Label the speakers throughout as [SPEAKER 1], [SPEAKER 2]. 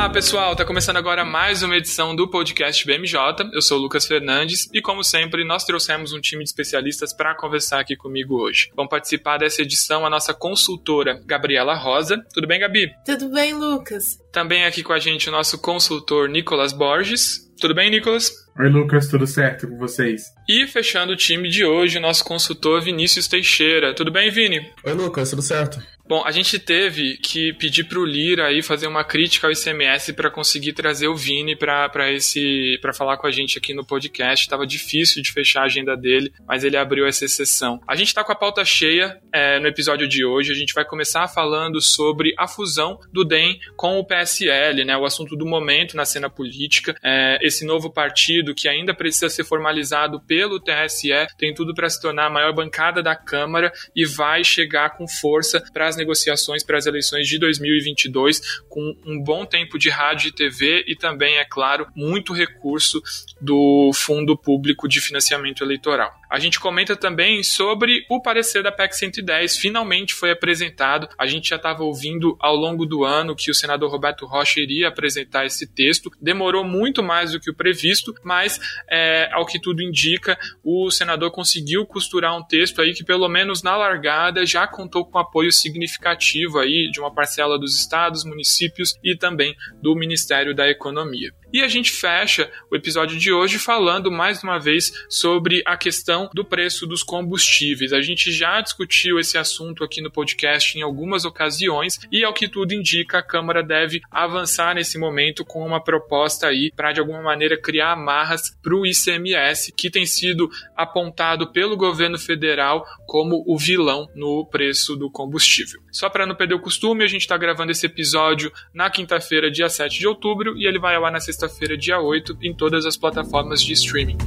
[SPEAKER 1] Olá pessoal, tá começando agora mais uma edição do podcast BMJ. Eu sou o Lucas Fernandes e, como sempre, nós trouxemos um time de especialistas para conversar aqui comigo hoje. Vão participar dessa edição a nossa consultora Gabriela Rosa. Tudo bem, Gabi?
[SPEAKER 2] Tudo bem, Lucas.
[SPEAKER 1] Também aqui com a gente o nosso consultor Nicolas Borges. Tudo bem, Nicolas?
[SPEAKER 3] Oi, Lucas, tudo certo com vocês?
[SPEAKER 1] E fechando o time de hoje, nosso consultor Vinícius Teixeira. Tudo bem, Vini?
[SPEAKER 4] Oi, Lucas, tudo certo?
[SPEAKER 1] Bom, a gente teve que pedir pro Lira aí fazer uma crítica ao ICMS para conseguir trazer o Vini para esse para falar com a gente aqui no podcast. Tava difícil de fechar a agenda dele, mas ele abriu essa exceção. A gente tá com a pauta cheia é, no episódio de hoje. A gente vai começar falando sobre a fusão do DEM com o PSL, né? O assunto do momento na cena política. É, esse novo partido que ainda precisa ser formalizado pelo TSE tem tudo para se tornar a maior bancada da Câmara e vai chegar com força para as negociações para as eleições de 2022, com um bom tempo de rádio e TV e também, é claro, muito recurso do Fundo Público de Financiamento Eleitoral. A gente comenta também sobre o parecer da PEC 110, finalmente foi apresentado. A gente já estava ouvindo ao longo do ano que o senador Roberto Rocha iria apresentar esse texto. Demorou muito mais do que o previsto, mas é, ao que tudo indica, o senador conseguiu costurar um texto aí que, pelo menos na largada, já contou com apoio significativo aí de uma parcela dos estados, municípios e também do Ministério da Economia. E a gente fecha o episódio de hoje falando mais uma vez sobre a questão do preço dos combustíveis. A gente já discutiu esse assunto aqui no podcast em algumas ocasiões e, ao que tudo indica, a Câmara deve avançar nesse momento com uma proposta aí para, de alguma maneira, criar amarras para o ICMS, que tem sido apontado pelo governo federal como o vilão no preço do combustível. Só para não perder o costume, a gente está gravando esse episódio na quinta-feira, dia 7 de outubro, e ele vai ar na sexta sexta-feira, dia 8, em todas as plataformas de streaming.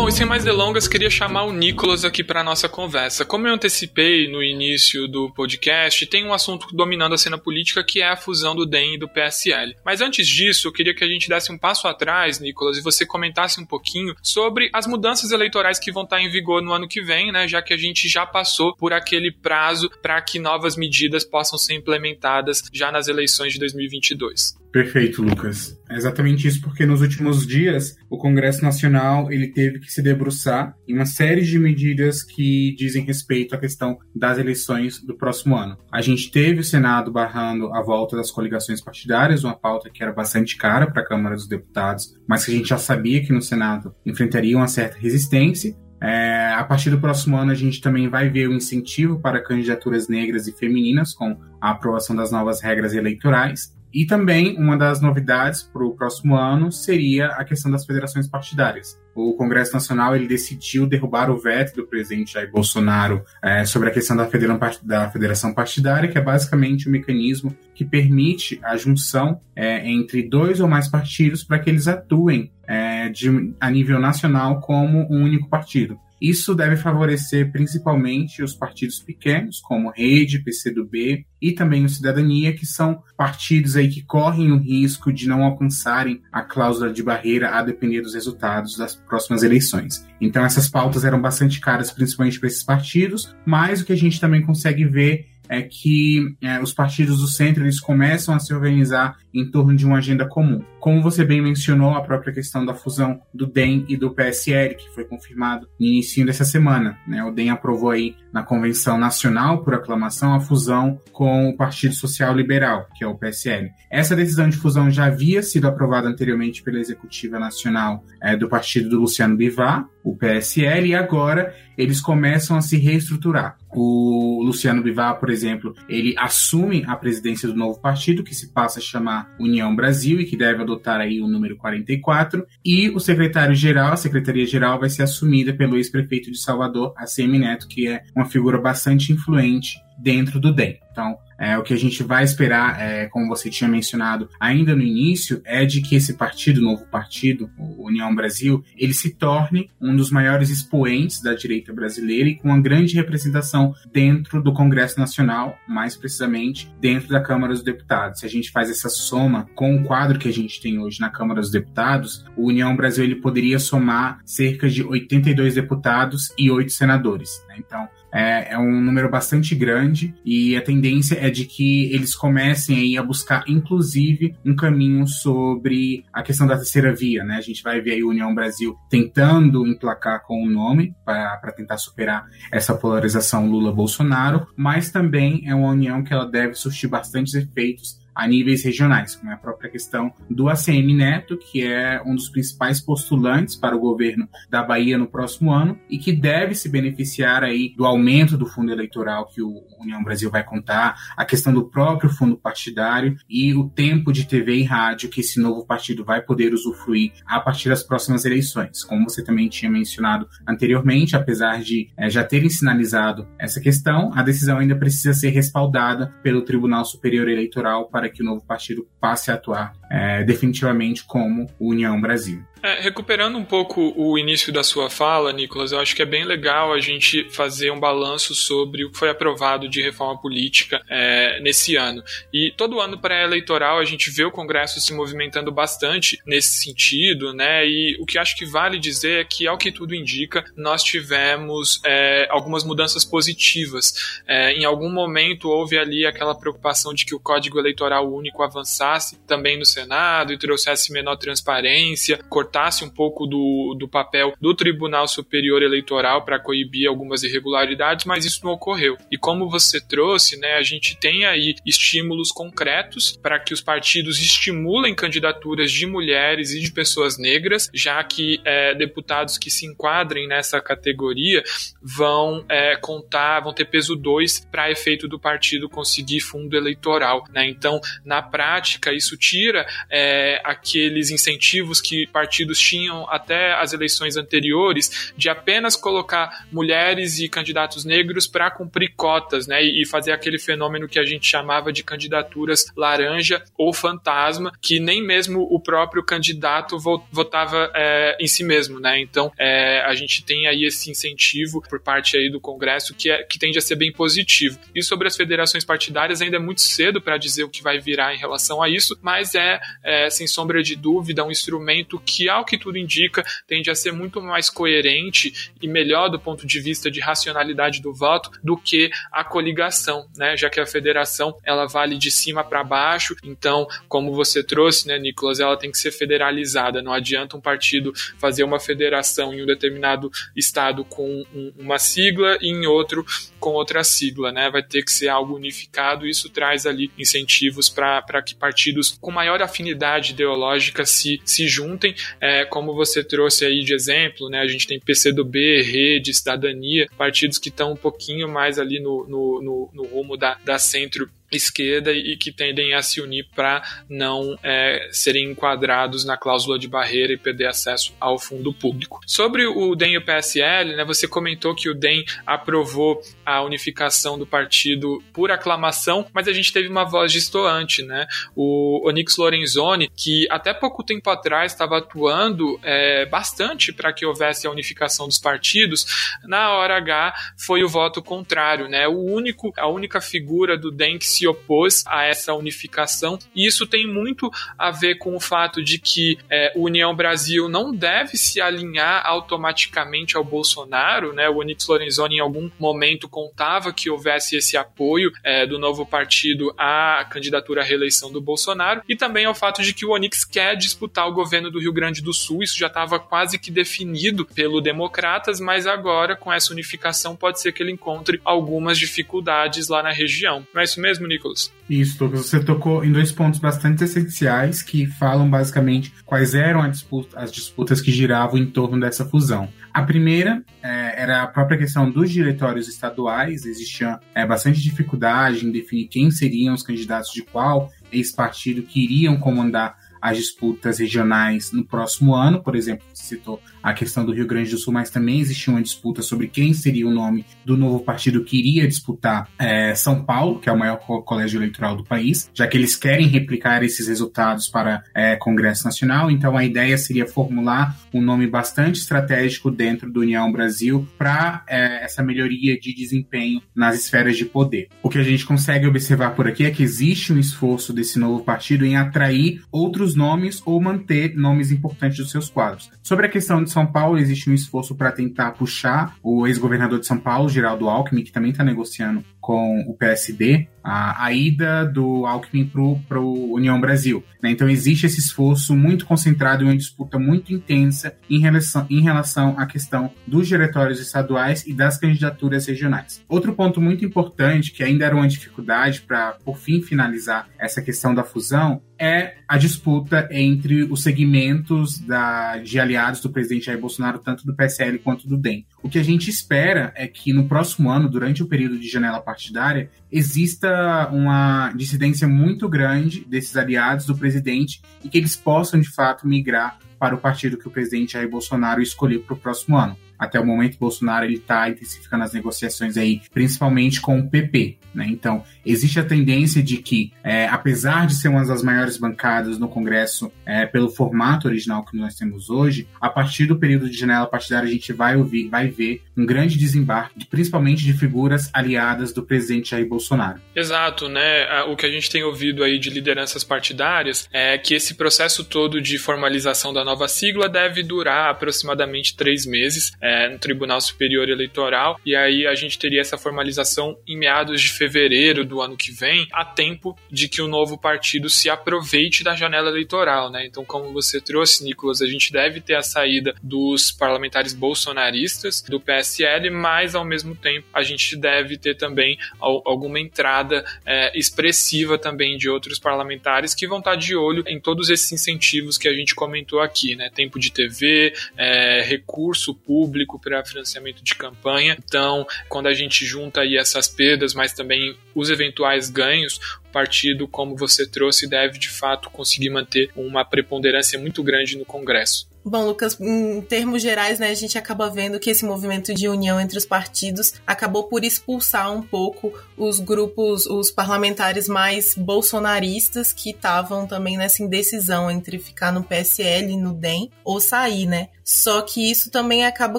[SPEAKER 1] Bom, e sem mais delongas, queria chamar o Nicolas aqui para nossa conversa. Como eu antecipei no início do podcast, tem um assunto dominando a cena política que é a fusão do DEM e do PSL. Mas antes disso, eu queria que a gente desse um passo atrás, Nicolas, e você comentasse um pouquinho sobre as mudanças eleitorais que vão estar em vigor no ano que vem, né? Já que a gente já passou por aquele prazo para que novas medidas possam ser implementadas já nas eleições de 2022.
[SPEAKER 3] Perfeito, Lucas. É exatamente isso, porque nos últimos dias o Congresso Nacional ele teve que se debruçar em uma série de medidas que dizem respeito à questão das eleições do próximo ano. A gente teve o Senado barrando a volta das coligações partidárias, uma pauta que era bastante cara para a Câmara dos Deputados, mas que a gente já sabia que no Senado enfrentaria uma certa resistência. É, a partir do próximo ano, a gente também vai ver o um incentivo para candidaturas negras e femininas com a aprovação das novas regras eleitorais. E também uma das novidades para o próximo ano seria a questão das federações partidárias. O Congresso Nacional ele decidiu derrubar o veto do presidente Jair Bolsonaro é, sobre a questão da federação partidária, que é basicamente um mecanismo que permite a junção é, entre dois ou mais partidos para que eles atuem é, de, a nível nacional como um único partido. Isso deve favorecer principalmente os partidos pequenos, como Rede, PCdoB e também o Cidadania, que são partidos aí que correm o risco de não alcançarem a cláusula de barreira a depender dos resultados das próximas eleições. Então essas pautas eram bastante caras, principalmente para esses partidos, mas o que a gente também consegue ver é que é, os partidos do centro eles começam a se organizar em torno de uma agenda comum. Como você bem mencionou, a própria questão da fusão do DEM e do PSL, que foi confirmado no início dessa semana. Né? O DEM aprovou aí na Convenção Nacional, por aclamação, a fusão com o Partido Social Liberal, que é o PSL. Essa decisão de fusão já havia sido aprovada anteriormente pela Executiva Nacional é, do partido do Luciano Bivar, o PSL, e agora eles começam a se reestruturar. O Luciano Bivar, por exemplo, ele assume a presidência do novo partido, que se passa a chamar União Brasil e que deve adotar aí o número 44, e o secretário-geral, a secretaria-geral vai ser assumida pelo ex-prefeito de Salvador, ACM Neto, que é uma figura bastante influente dentro do DEM. Então, é, o que a gente vai esperar, é, como você tinha mencionado ainda no início, é de que esse partido, novo partido, o União Brasil, ele se torne um dos maiores expoentes da direita brasileira e com uma grande representação dentro do Congresso Nacional, mais precisamente dentro da Câmara dos Deputados. Se a gente faz essa soma com o quadro que a gente tem hoje na Câmara dos Deputados, o União Brasil ele poderia somar cerca de 82 deputados e 8 senadores. Né? Então, é, é, um número bastante grande e a tendência é de que eles comecem aí a buscar, inclusive, um caminho sobre a questão da terceira via, né? A gente vai ver aí a União Brasil tentando emplacar com o nome para tentar superar essa polarização Lula-Bolsonaro, mas também é uma união que ela deve surtir bastantes efeitos a níveis regionais, como é a própria questão do ACM Neto, que é um dos principais postulantes para o governo da Bahia no próximo ano e que deve se beneficiar aí do aumento do fundo eleitoral que o União Brasil vai contar, a questão do próprio fundo partidário e o tempo de TV e rádio que esse novo partido vai poder usufruir a partir das próximas eleições. Como você também tinha mencionado anteriormente, apesar de é, já terem sinalizado essa questão, a decisão ainda precisa ser respaldada pelo Tribunal Superior Eleitoral para que o novo partido passe a atuar é, definitivamente como União Brasil.
[SPEAKER 1] É, recuperando um pouco o início da sua fala, Nicolas, eu acho que é bem legal a gente fazer um balanço sobre o que foi aprovado de reforma política é, nesse ano. E todo ano pré-eleitoral a gente vê o Congresso se movimentando bastante nesse sentido, né? E o que acho que vale dizer é que, ao que tudo indica, nós tivemos é, algumas mudanças positivas. É, em algum momento houve ali aquela preocupação de que o Código Eleitoral Único avançasse também no Senado e trouxesse menor transparência, cortasse um pouco do, do papel do Tribunal Superior Eleitoral para coibir algumas irregularidades, mas isso não ocorreu. E como você trouxe, né, a gente tem aí estímulos concretos para que os partidos estimulem candidaturas de mulheres e de pessoas negras, já que é, deputados que se enquadrem nessa categoria vão é, contar, vão ter peso 2 para efeito do partido conseguir fundo eleitoral. Né? Então, na prática, isso tira é, aqueles incentivos que partidos tinham até as eleições anteriores de apenas colocar mulheres e candidatos negros para cumprir cotas, né, e fazer aquele fenômeno que a gente chamava de candidaturas laranja ou fantasma, que nem mesmo o próprio candidato votava é, em si mesmo, né? Então é, a gente tem aí esse incentivo por parte aí do Congresso que, é, que tende a ser bem positivo. E sobre as federações partidárias ainda é muito cedo para dizer o que vai virar em relação a isso, mas é, é sem sombra de dúvida um instrumento que, ao que tudo indica, tende a ser muito mais coerente e melhor do ponto de vista de racionalidade do voto do que a coligação, né? Já que a federação ela vale de cima para baixo, então, como você trouxe, né, Nicolas, ela tem que ser federalizada. Não adianta um partido fazer uma federação em um determinado estado com um, uma sigla e em outro com outra sigla, né? Vai ter que ser algo unificado. Isso traz ali incentivos para que partidos com maior afinidade ideológica se, se juntem, é, como você trouxe aí de exemplo, né? A gente tem PCdoB, Rede, Cidadania, partidos que estão um pouquinho mais ali no, no, no, no rumo da, da centro esquerda e que tendem a se unir para não é, serem enquadrados na cláusula de barreira e perder acesso ao fundo público. Sobre o DEM e o PSL, né, você comentou que o DEM aprovou a unificação do partido por aclamação, mas a gente teve uma voz distoante, né? O Onyx Lorenzoni, que até pouco tempo atrás estava atuando é, bastante para que houvesse a unificação dos partidos, na hora H foi o voto contrário, né? O único, a única figura do DEM que se se opôs a essa unificação, e isso tem muito a ver com o fato de que é, o União Brasil não deve se alinhar automaticamente ao Bolsonaro, né? O Onyx Lorenzoni em algum momento contava que houvesse esse apoio é, do novo partido à candidatura à reeleição do Bolsonaro, e também ao fato de que o Onyx quer disputar o governo do Rio Grande do Sul, isso já estava quase que definido pelo Democratas, mas agora com essa unificação pode ser que ele encontre algumas dificuldades lá na região. Não é isso mesmo, Nicolas.
[SPEAKER 3] Isso, Lucas. Você tocou em dois pontos bastante essenciais que falam basicamente quais eram disputa, as disputas que giravam em torno dessa fusão. A primeira é, era a própria questão dos diretórios estaduais, existia é, bastante dificuldade em definir quem seriam os candidatos de qual ex-partido que iriam comandar as disputas regionais no próximo ano. Por exemplo, citou a questão do Rio Grande do Sul, mas também existia uma disputa sobre quem seria o nome do novo partido que iria disputar é, São Paulo, que é o maior colégio eleitoral do país, já que eles querem replicar esses resultados para é, Congresso Nacional. Então, a ideia seria formular um nome bastante estratégico dentro do União Brasil para é, essa melhoria de desempenho nas esferas de poder. O que a gente consegue observar por aqui é que existe um esforço desse novo partido em atrair outros nomes ou manter nomes importantes dos seus quadros. Sobre a questão de São Paulo, existe um esforço para tentar puxar o ex-governador de São Paulo, Geraldo Alckmin, que também está negociando com o PSD a, a ida do Alckmin para o União Brasil. Né? Então existe esse esforço muito concentrado em uma disputa muito intensa em relação, em relação à questão dos diretórios estaduais e das candidaturas regionais. Outro ponto muito importante, que ainda era uma dificuldade para, por fim, finalizar essa questão da fusão, é a disputa entre os segmentos da, de aliados do presidente Jair Bolsonaro, tanto do PSL quanto do DEM. O que a gente espera é que no próximo ano, durante o período de janela partidária, exista uma dissidência muito grande desses aliados do presidente e que eles possam, de fato, migrar para o partido que o presidente Jair Bolsonaro escolher para o próximo ano. Até o momento, Bolsonaro está intensificando as negociações aí, principalmente com o PP. Né? Então, existe a tendência de que, é, apesar de ser uma das maiores bancadas no Congresso é, pelo formato original que nós temos hoje, a partir do período de janela partidária a gente vai ouvir, vai ver um grande desembarque, principalmente de figuras aliadas do presidente Jair Bolsonaro.
[SPEAKER 1] Exato, né? O que a gente tem ouvido aí de lideranças partidárias é que esse processo todo de formalização da nova sigla deve durar aproximadamente três meses é, no Tribunal Superior Eleitoral, e aí a gente teria essa formalização em meados de fevereiro do ano que vem, a tempo de que o novo partido se aproveite da janela eleitoral, né? Então, como você trouxe, Nicolas, a gente deve ter a saída dos parlamentares bolsonaristas do PSL, mas ao mesmo tempo a gente deve ter também alguma entrada é, expressiva também de outros parlamentares que vão estar de olho em todos esses incentivos que a gente comentou aqui, né? Tempo de TV, é, recurso público para financiamento de campanha. Então, quando a gente junta aí essas perdas, mas também os eventuais ganhos, o partido, como você trouxe, deve de fato conseguir manter uma preponderância muito grande no Congresso.
[SPEAKER 2] Bom, Lucas, em termos gerais, né, a gente acaba vendo que esse movimento de união entre os partidos acabou por expulsar um pouco os grupos, os parlamentares mais bolsonaristas que estavam também nessa indecisão entre ficar no PSL, no DEM ou sair, né? Só que isso também acaba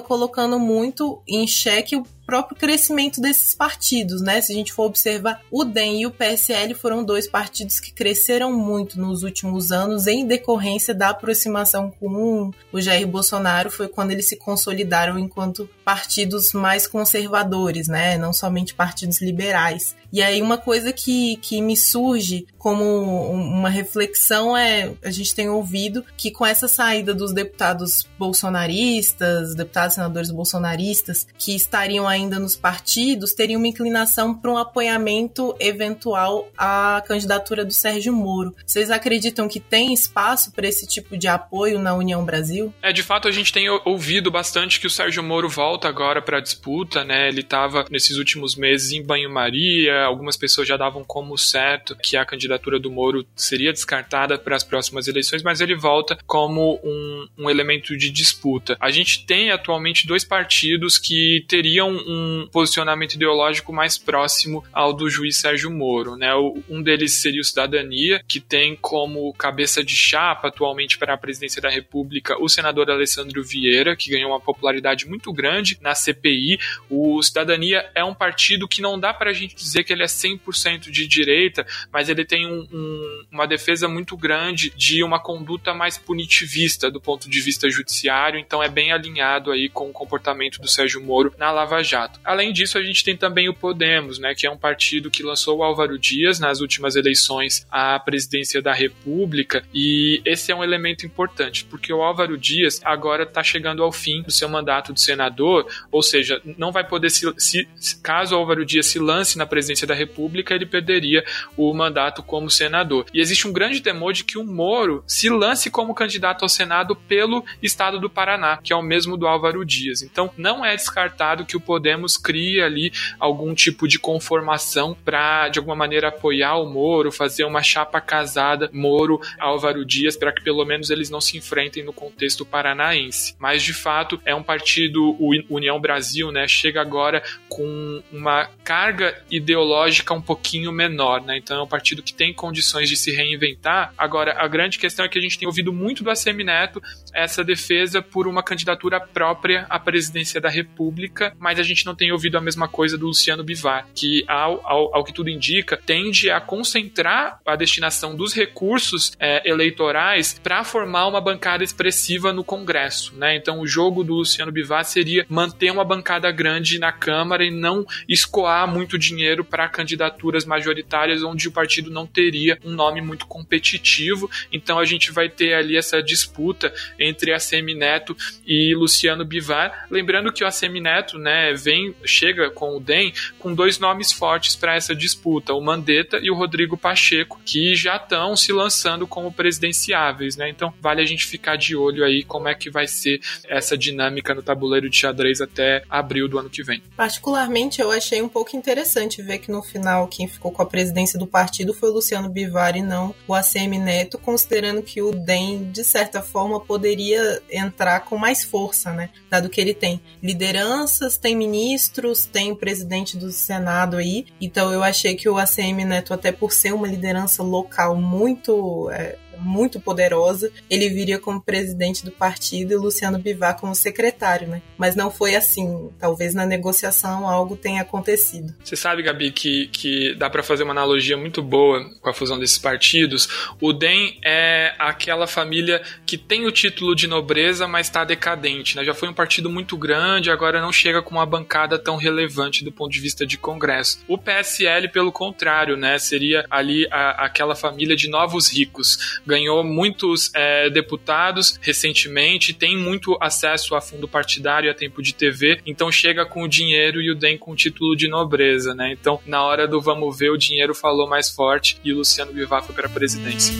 [SPEAKER 2] colocando muito em xeque o próprio crescimento desses partidos, né? Se a gente for observar, o DEM e o PSL foram dois partidos que cresceram muito nos últimos anos em decorrência da aproximação com o Jair Bolsonaro, foi quando eles se consolidaram enquanto partidos mais conservadores, né? Não somente partidos liberais. E aí uma coisa que, que me surge como uma reflexão é, a gente tem ouvido que com essa saída dos deputados bolsonaristas, deputados senadores bolsonaristas, que estariam ainda nos partidos, teriam uma inclinação para um apoiamento eventual à candidatura do Sérgio Moro. Vocês acreditam que tem espaço para esse tipo de apoio na União Brasil?
[SPEAKER 1] É, de fato a gente tem ouvido bastante que o Sérgio Moro volta agora para a disputa, né? Ele estava nesses últimos meses em banho-maria, algumas pessoas já davam como certo que a candidatura do Moro seria descartada para as próximas eleições, mas ele volta como um, um elemento de disputa. A gente tem atualmente dois partidos que teriam um posicionamento ideológico mais próximo ao do juiz Sérgio Moro, né? Um deles seria o Cidadania, que tem como cabeça de chapa atualmente para a presidência da República o senador Alessandro Vieira, que ganhou uma popularidade muito grande na CPI. O Cidadania é um partido que não dá para a gente dizer que ele é 100% de direita, mas ele tem um, um, uma defesa muito grande de uma conduta mais punitivista do ponto de vista judiciário, então é bem alinhado aí com o comportamento do Sérgio Moro na Lava Jato. Além disso, a gente tem também o Podemos, né, que é um partido que lançou o Álvaro Dias nas últimas eleições à presidência da República, e esse é um elemento importante, porque o Álvaro Dias agora está chegando ao fim do seu mandato de senador, ou seja, não vai poder se, se caso o Álvaro Dias se lance na presidência da República, ele perderia o mandato como senador. E existe um grande temor de que o Moro se lance como candidato ao Senado pelo estado do Paraná, que é o mesmo do Álvaro Dias. Então, não é descartado que o, Podemos cria ali algum tipo de conformação para, de alguma maneira, apoiar o Moro, fazer uma chapa casada Moro-Álvaro Dias, para que pelo menos eles não se enfrentem no contexto paranaense. Mas, de fato, é um partido, o União Brasil, né, chega agora com uma carga ideológica um pouquinho menor, né? Então é um partido que tem condições de se reinventar. Agora, a grande questão é que a gente tem ouvido muito do ACM Neto essa defesa por uma candidatura própria à presidência da República, mas a gente não tem ouvido a mesma coisa do Luciano Bivar, que, ao, ao, ao que tudo indica, tende a concentrar a destinação dos recursos é, eleitorais para formar uma bancada expressiva no Congresso. Né? Então, o jogo do Luciano Bivar seria manter uma bancada grande na Câmara e não escoar muito dinheiro para candidaturas majoritárias onde o partido não teria um nome muito competitivo. Então, a gente vai ter ali essa disputa entre a Neto e Luciano Bivar. Lembrando que o ACM Neto né, vem, chega com o DEM com dois nomes fortes para essa disputa, o Mandetta e o Rodrigo Pacheco, que já estão se lançando como presidenciáveis. Né? Então vale a gente ficar de olho aí como é que vai ser essa dinâmica no tabuleiro de xadrez até abril do ano que vem.
[SPEAKER 2] Particularmente, eu achei um pouco interessante ver que no final quem ficou com a presidência do partido foi o Luciano Bivar e não o ACM Neto, considerando que o DEM, de certa forma, poderia entrar com mais força, né? Dado que ele tem lideranças, tem ministros, tem o presidente do Senado aí. Então eu achei que o ACM Neto, até por ser uma liderança local muito é, muito poderosa, ele viria como presidente do partido e Luciano Bivar como secretário, né? Mas não foi assim. Talvez na negociação algo tenha acontecido.
[SPEAKER 1] Você sabe, Gabi, que, que dá para fazer uma analogia muito boa com a fusão desses partidos. O DEM é aquela família que tem o título de nobreza, mas está decadente, né? Já foi um partido muito grande, agora não chega com uma bancada tão relevante do ponto de vista de Congresso. O PSL, pelo contrário, né? Seria ali a, aquela família de novos ricos ganhou muitos é, deputados recentemente, tem muito acesso a fundo partidário e a tempo de TV, então chega com o dinheiro e o DEM com o título de nobreza, né? Então, na hora do vamos ver, o dinheiro falou mais forte e o Luciano Bivar foi para a presidência.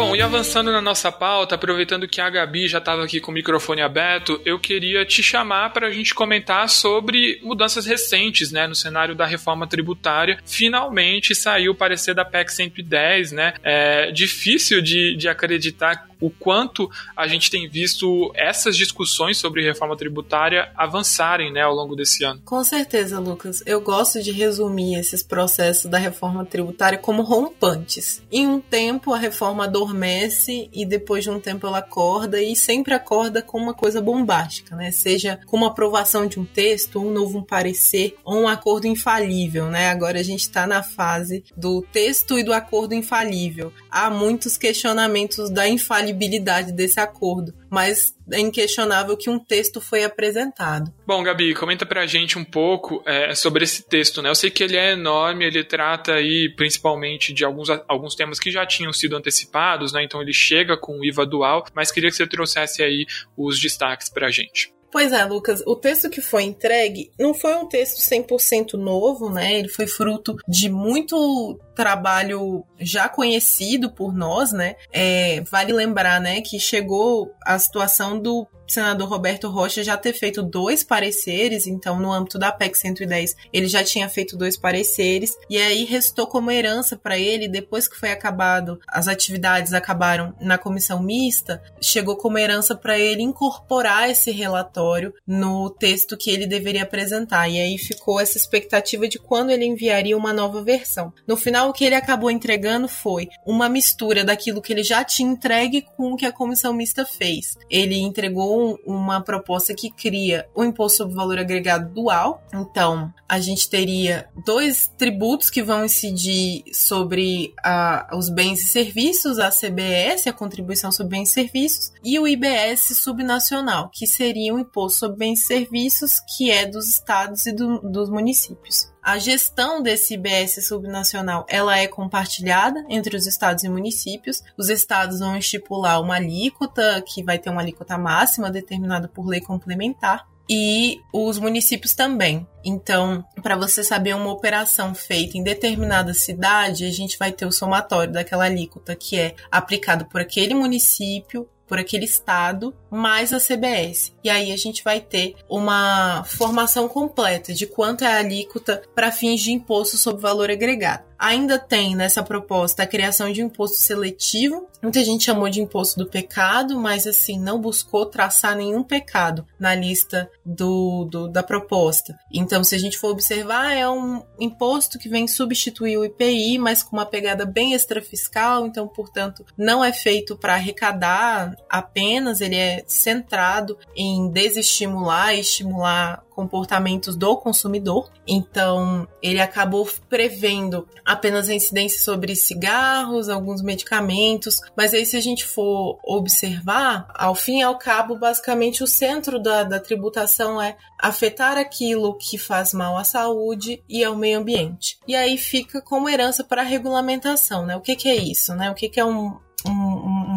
[SPEAKER 1] Bom, e avançando na nossa pauta, aproveitando que a Gabi já estava aqui com o microfone aberto, eu queria te chamar para a gente comentar sobre mudanças recentes né, no cenário da reforma tributária. Finalmente saiu o parecer da PEC 110, né? É difícil de, de acreditar o quanto a gente tem visto essas discussões sobre reforma tributária avançarem né, ao longo desse ano.
[SPEAKER 2] Com certeza, Lucas. Eu gosto de resumir esses processos da reforma tributária como rompantes. Em um tempo, a reforma adormece e depois de um tempo ela acorda e sempre acorda com uma coisa bombástica, né? Seja com uma aprovação de um texto, um novo parecer ou um acordo infalível, né? Agora a gente está na fase do texto e do acordo infalível. Há muitos questionamentos da infalibilidade infalibilidade desse acordo, mas é inquestionável que um texto foi apresentado.
[SPEAKER 1] Bom, Gabi, comenta pra gente um pouco é, sobre esse texto, né? Eu sei que ele é enorme, ele trata aí principalmente de alguns, alguns temas que já tinham sido antecipados, né? Então ele chega com o IVA dual, mas queria que você trouxesse aí os destaques pra gente.
[SPEAKER 2] Pois é, Lucas, o texto que foi entregue não foi um texto 100% novo, né? Ele foi fruto de muito trabalho já conhecido por nós, né? É, vale lembrar, né, que chegou a situação do senador Roberto Rocha já ter feito dois pareceres, então no âmbito da PEC 110 ele já tinha feito dois pareceres, e aí restou como herança para ele, depois que foi acabado, as atividades acabaram na comissão mista, chegou como herança para ele incorporar esse relatório no texto que ele deveria apresentar, e aí ficou essa expectativa de quando ele enviaria uma nova versão. No final, o que ele acabou entregando foi uma mistura daquilo que ele já tinha entregue com o que a comissão mista fez. Ele entregou uma proposta que cria o imposto sobre valor agregado dual. Então, a gente teria dois tributos que vão incidir sobre a, os bens e serviços, a CBS, a contribuição sobre bens e serviços, e o IBS subnacional, que seria o imposto sobre bens e serviços, que é dos estados e do, dos municípios. A gestão desse IBS subnacional ela é compartilhada entre os estados e municípios. Os estados vão estipular uma alíquota, que vai ter uma alíquota máxima determinada por lei complementar, e os municípios também. Então, para você saber uma operação feita em determinada cidade, a gente vai ter o somatório daquela alíquota que é aplicado por aquele município por aquele estado mais a CBS. E aí a gente vai ter uma formação completa de quanto é a alíquota para fins de imposto sobre valor agregado. Ainda tem nessa proposta a criação de um imposto seletivo. Muita gente chamou de imposto do pecado, mas assim, não buscou traçar nenhum pecado na lista do, do, da proposta. Então, se a gente for observar, é um imposto que vem substituir o IPI, mas com uma pegada bem extrafiscal, então, portanto, não é feito para arrecadar apenas, ele é centrado em desestimular e estimular comportamentos do consumidor. Então, ele acabou prevendo apenas a incidência sobre cigarros, alguns medicamentos, mas aí se a gente for observar, ao fim e ao cabo, basicamente o centro da, da tributação é afetar aquilo que faz mal à saúde e ao meio ambiente. E aí fica como herança para a regulamentação, né? O que, que é isso, né? O que, que é um, um,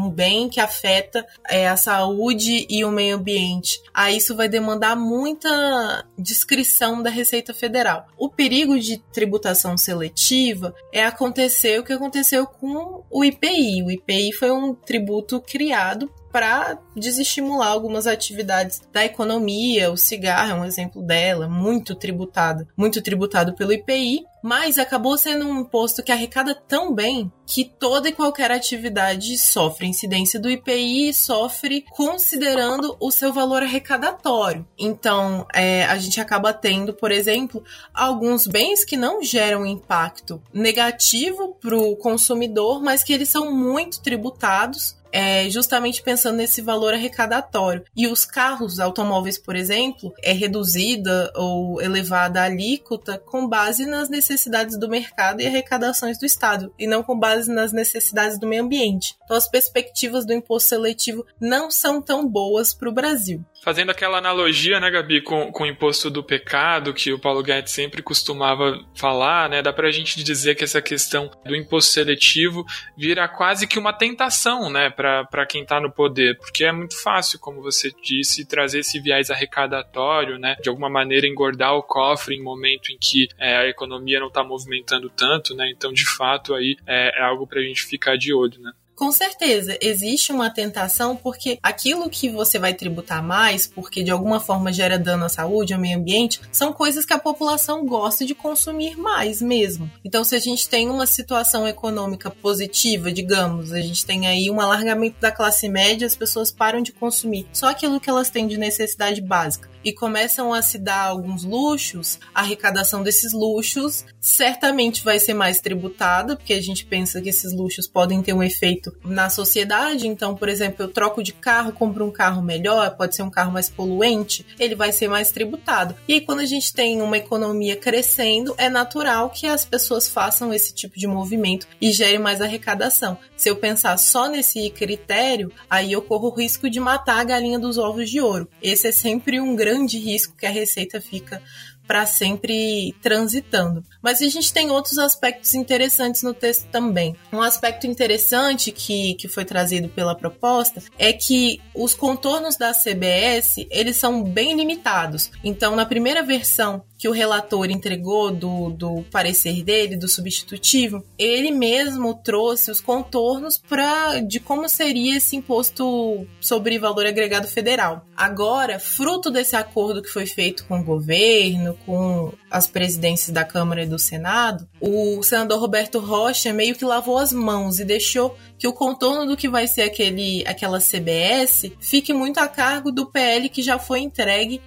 [SPEAKER 2] um, bem que afeta é, a saúde e o meio ambiente. Aí isso vai demandar muita descrição da Receita Federal. O perigo de tributação seletiva é acontecer o que aconteceu com o IPI. O IPI foi um tributo criado para desestimular algumas atividades da economia. O cigarro é um exemplo dela, muito tributado, muito tributado pelo IPI, mas acabou sendo um imposto que arrecada tão bem que toda e qualquer atividade sofre incidência do IPI e sofre considerando o seu valor arrecadatório. Então, é, a gente acaba tendo, por exemplo, alguns bens que não geram impacto negativo para o consumidor, mas que eles são muito tributados é, justamente pensando nesse valor arrecadatório. E os carros, automóveis, por exemplo, é reduzida ou elevada a alíquota com base nas necessidades do mercado e arrecadações do Estado, e não com base nas necessidades do meio ambiente. Então, as perspectivas do imposto seletivo não são tão boas para o Brasil.
[SPEAKER 1] Fazendo aquela analogia, né, Gabi, com, com o imposto do pecado, que o Paulo Guedes sempre costumava falar, né, dá pra gente dizer que essa questão do imposto seletivo vira quase que uma tentação, né, para quem está no poder, porque é muito fácil, como você disse, trazer esse viés arrecadatório, né, de alguma maneira engordar o cofre em momento em que é, a economia não está movimentando tanto, né, então de fato aí é, é algo para a gente ficar de olho, né.
[SPEAKER 2] Com certeza, existe uma tentação porque aquilo que você vai tributar mais, porque de alguma forma gera dano à saúde, ao meio ambiente, são coisas que a população gosta de consumir mais mesmo. Então, se a gente tem uma situação econômica positiva, digamos, a gente tem aí um alargamento da classe média, as pessoas param de consumir só aquilo que elas têm de necessidade básica e começam a se dar alguns luxos, a arrecadação desses luxos certamente vai ser mais tributada, porque a gente pensa que esses luxos podem ter um efeito na sociedade. Então, por exemplo, eu troco de carro, compro um carro melhor, pode ser um carro mais poluente, ele vai ser mais tributado. E aí, quando a gente tem uma economia crescendo, é natural que as pessoas façam esse tipo de movimento e gere mais arrecadação. Se eu pensar só nesse critério, aí eu corro o risco de matar a galinha dos ovos de ouro. Esse é sempre um grande risco que a receita fica para sempre transitando. Mas a gente tem outros aspectos interessantes no texto também. Um aspecto interessante que, que foi trazido pela proposta é que os contornos da CBS eles são bem limitados. Então, na primeira versão que o relator entregou do, do parecer dele, do substitutivo, ele mesmo trouxe os contornos pra, de como seria esse imposto sobre valor agregado federal. Agora, fruto desse acordo que foi feito com o governo, com as presidências da Câmara e do Senado, o senador Roberto Rocha meio que lavou as mãos e deixou que o contorno do que vai ser aquele, aquela CBS fique muito a cargo do PL que já foi entregue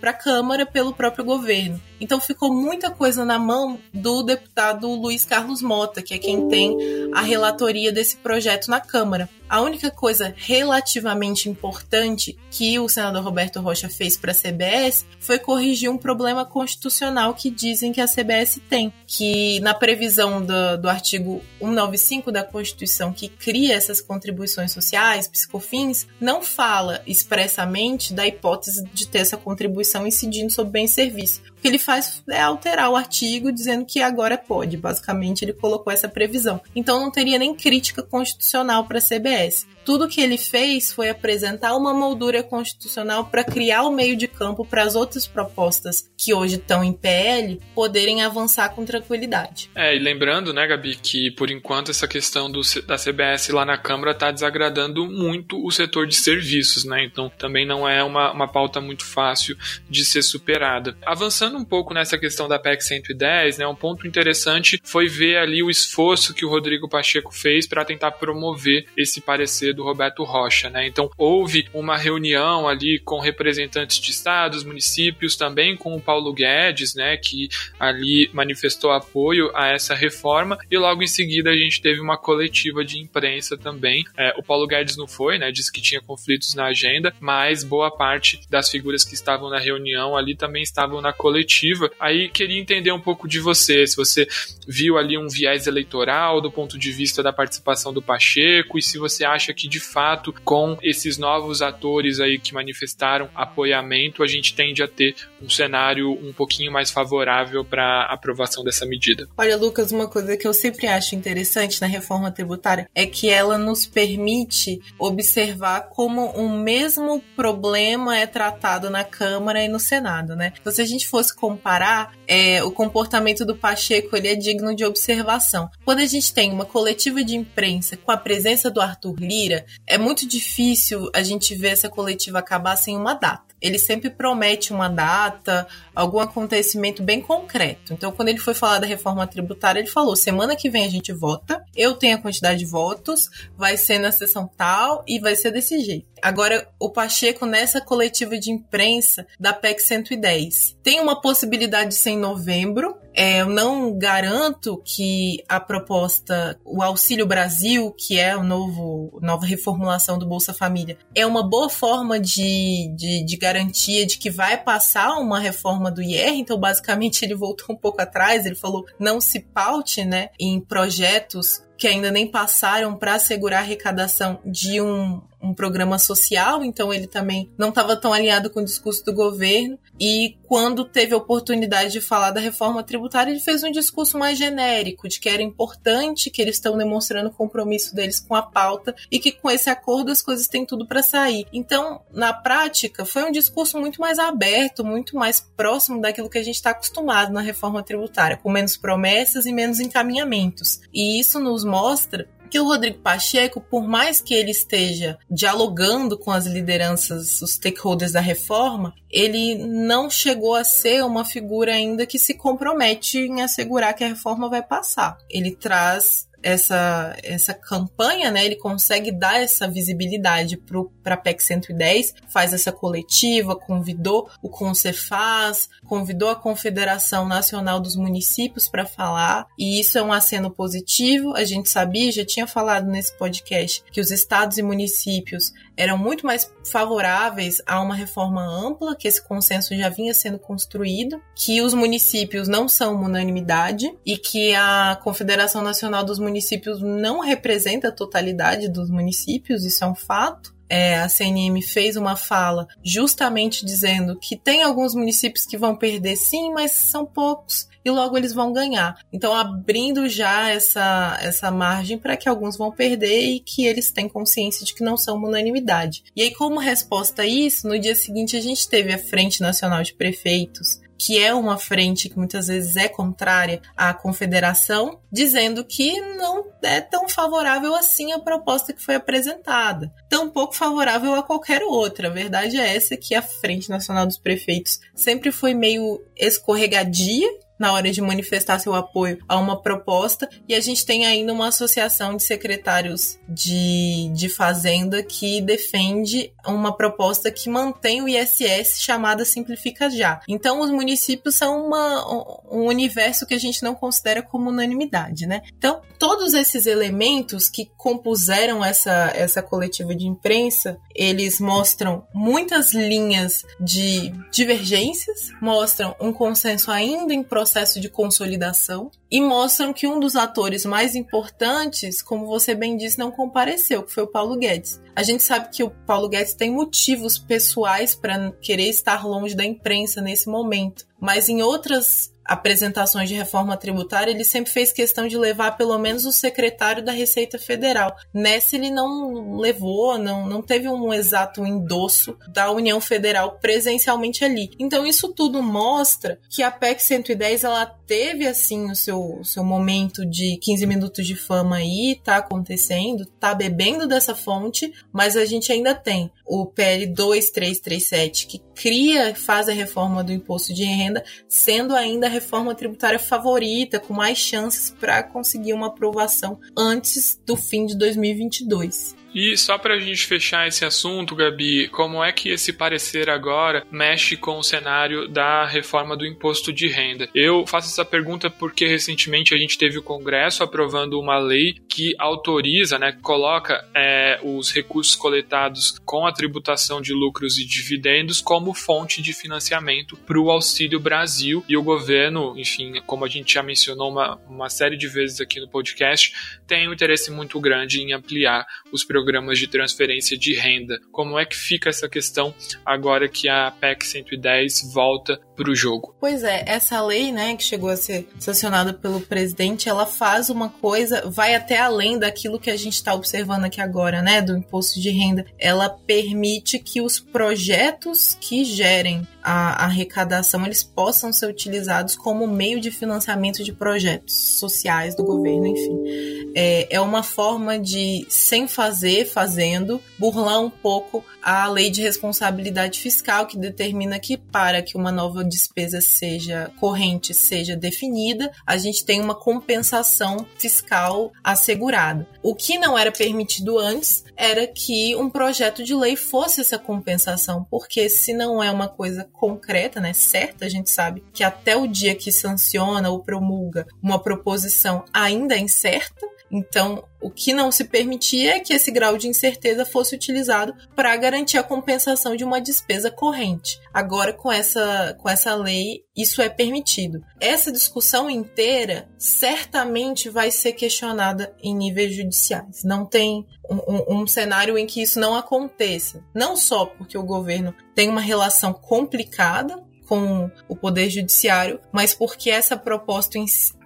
[SPEAKER 2] para a Câmara pelo próprio governo. Então ficou muita coisa na mão do deputado Luiz Carlos Mota, que é quem tem a relatoria desse projeto na Câmara. A única coisa relativamente importante que o senador Roberto Rocha fez para a CBS foi corrigir um problema constitucional que dizem que a CBS tem, que na previsão do, do artigo 195 da Constituição que cria essas contribuições sociais, psicofins, não fala expressamente da hipótese de ter essa contribuição incidindo sobre bem e serviço que ele faz é alterar o artigo dizendo que agora pode. Basicamente, ele colocou essa previsão. Então, não teria nem crítica constitucional para a CBS. Tudo que ele fez foi apresentar uma moldura constitucional para criar o meio de campo para as outras propostas que hoje estão em PL poderem avançar com tranquilidade.
[SPEAKER 1] É, e lembrando, né, Gabi, que por enquanto essa questão do, da CBS lá na Câmara está desagradando muito o setor de serviços, né? Então também não é uma, uma pauta muito fácil de ser superada. Avançando um pouco nessa questão da PEC 110, né, um ponto interessante foi ver ali o esforço que o Rodrigo Pacheco fez para tentar promover esse parecer do Roberto Rocha, né? Então houve uma reunião ali com representantes de estados, municípios, também com o Paulo Guedes, né, que ali manifestou apoio a essa reforma e logo em seguida a gente teve uma coletiva de imprensa também. É, o Paulo Guedes não foi, né? Disse que tinha conflitos na agenda, mas boa parte das figuras que estavam na reunião ali também estavam na coletiva. Aí queria entender um pouco de você, se você viu ali um viés eleitoral do ponto de vista da participação do Pacheco e se você acha que de fato com esses novos atores aí que manifestaram apoiamento a gente tende a ter um cenário um pouquinho mais favorável para aprovação dessa medida.
[SPEAKER 2] Olha, Lucas, uma coisa que eu sempre acho interessante na reforma tributária é que ela nos permite observar como um mesmo problema é tratado na Câmara e no Senado, né? Então, se a gente fosse comparar, é, o comportamento do Pacheco ele é digno de observação. Quando a gente tem uma coletiva de imprensa com a presença do Arthur Lira, é muito difícil a gente ver essa coletiva acabar sem uma data ele sempre promete uma data, algum acontecimento bem concreto. Então, quando ele foi falar da reforma tributária, ele falou: semana que vem a gente vota, eu tenho a quantidade de votos, vai ser na sessão tal e vai ser desse jeito. Agora, o Pacheco, nessa coletiva de imprensa da PEC 110, tem uma possibilidade de ser em novembro. É, eu não garanto que a proposta, o Auxílio Brasil, que é a nova reformulação do Bolsa Família, é uma boa forma de, de, de garantia de que vai passar uma reforma do IR. Então, basicamente, ele voltou um pouco atrás. Ele falou: não se paute né, em projetos que ainda nem passaram para assegurar a arrecadação de um, um programa social, então ele também não estava tão alinhado com o discurso do governo. E quando teve a oportunidade de falar da reforma tributária, ele fez um discurso mais genérico, de que era importante, que eles estão demonstrando o compromisso deles com a pauta e que com esse acordo as coisas têm tudo para sair. Então, na prática, foi um discurso muito mais aberto, muito mais próximo daquilo que a gente está acostumado na reforma tributária, com menos promessas e menos encaminhamentos. E isso nos mostra que o Rodrigo Pacheco, por mais que ele esteja dialogando com as lideranças, os stakeholders da reforma, ele não chegou a ser uma figura ainda que se compromete em assegurar que a reforma vai passar. Ele traz essa, essa campanha, né, ele consegue dar essa visibilidade para a PEC 110, faz essa coletiva, convidou o Concefaz, convidou a Confederação Nacional dos Municípios para falar, e isso é um aceno positivo. A gente sabia, já tinha falado nesse podcast, que os estados e municípios eram muito mais favoráveis a uma reforma ampla, que esse consenso já vinha sendo construído, que os municípios não são uma unanimidade e que a Confederação Nacional dos Municípios não representa a totalidade dos municípios, isso é um fato. É, a CNM fez uma fala justamente dizendo que tem alguns municípios que vão perder sim, mas são poucos e logo eles vão ganhar. Então, abrindo já essa, essa margem para que alguns vão perder e que eles têm consciência de que não são uma unanimidade. E aí, como resposta a isso, no dia seguinte a gente teve a Frente Nacional de Prefeitos que é uma frente que muitas vezes é contrária à confederação, dizendo que não é tão favorável assim a proposta que foi apresentada. Tão pouco favorável a qualquer outra. A verdade é essa que a Frente Nacional dos Prefeitos sempre foi meio escorregadia na hora de manifestar seu apoio a uma proposta. E a gente tem ainda uma associação de secretários de, de Fazenda que defende uma proposta que mantém o ISS chamada Simplifica Já. Então, os municípios são uma, um universo que a gente não considera como unanimidade, né? Então, todos esses elementos que compuseram essa, essa coletiva de imprensa, eles mostram muitas linhas de divergências, mostram um consenso ainda em processo processo de consolidação e mostram que um dos atores mais importantes, como você bem disse, não compareceu, que foi o Paulo Guedes. A gente sabe que o Paulo Guedes tem motivos pessoais para querer estar longe da imprensa nesse momento, mas em outras apresentações de reforma tributária, ele sempre fez questão de levar pelo menos o secretário da Receita Federal. Nessa ele não levou, não, não teve um exato endosso da União Federal presencialmente ali. Então isso tudo mostra que a PEC 110 ela teve assim o seu, seu momento de 15 minutos de fama aí, tá acontecendo, tá bebendo dessa fonte, mas a gente ainda tem o PL 2337 que cria, faz a reforma do imposto de renda, sendo ainda reforma tributária favorita, com mais chances para conseguir uma aprovação antes do fim de 2022.
[SPEAKER 1] E só para a gente fechar esse assunto, Gabi, como é que esse parecer agora mexe com o cenário da reforma do imposto de renda? Eu faço essa pergunta porque recentemente a gente teve o Congresso aprovando uma lei que autoriza, né, coloca é, os recursos coletados com a tributação de lucros e dividendos como fonte de financiamento para o Auxílio Brasil. E o governo, enfim, como a gente já mencionou uma, uma série de vezes aqui no podcast, tem um interesse muito grande em ampliar os programas programas de transferência de renda. Como é que fica essa questão agora que a PEC 110 volta para o jogo?
[SPEAKER 2] Pois é, essa lei, né, que chegou a ser sancionada pelo presidente, ela faz uma coisa, vai até além daquilo que a gente está observando aqui agora, né, do imposto de renda. Ela permite que os projetos que gerem a arrecadação eles possam ser utilizados como meio de financiamento de projetos sociais do governo, enfim. É, é uma forma de, sem fazer, fazendo, burlar um pouco a lei de responsabilidade fiscal, que determina que para que uma nova despesa seja corrente, seja definida, a gente tem uma compensação fiscal assegurada. O que não era permitido antes era que um projeto de lei fosse essa compensação, porque se não é uma coisa concreta, né, certa, a gente sabe que até o dia que sanciona ou promulga uma proposição ainda é incerta, então, o que não se permitia é que esse grau de incerteza fosse utilizado para garantir a compensação de uma despesa corrente. Agora, com essa, com essa lei, isso é permitido. Essa discussão inteira certamente vai ser questionada em níveis judiciais. Não tem um, um, cenário em que isso não aconteça. Não só porque o governo tem uma relação complicada com o poder judiciário, mas porque essa proposta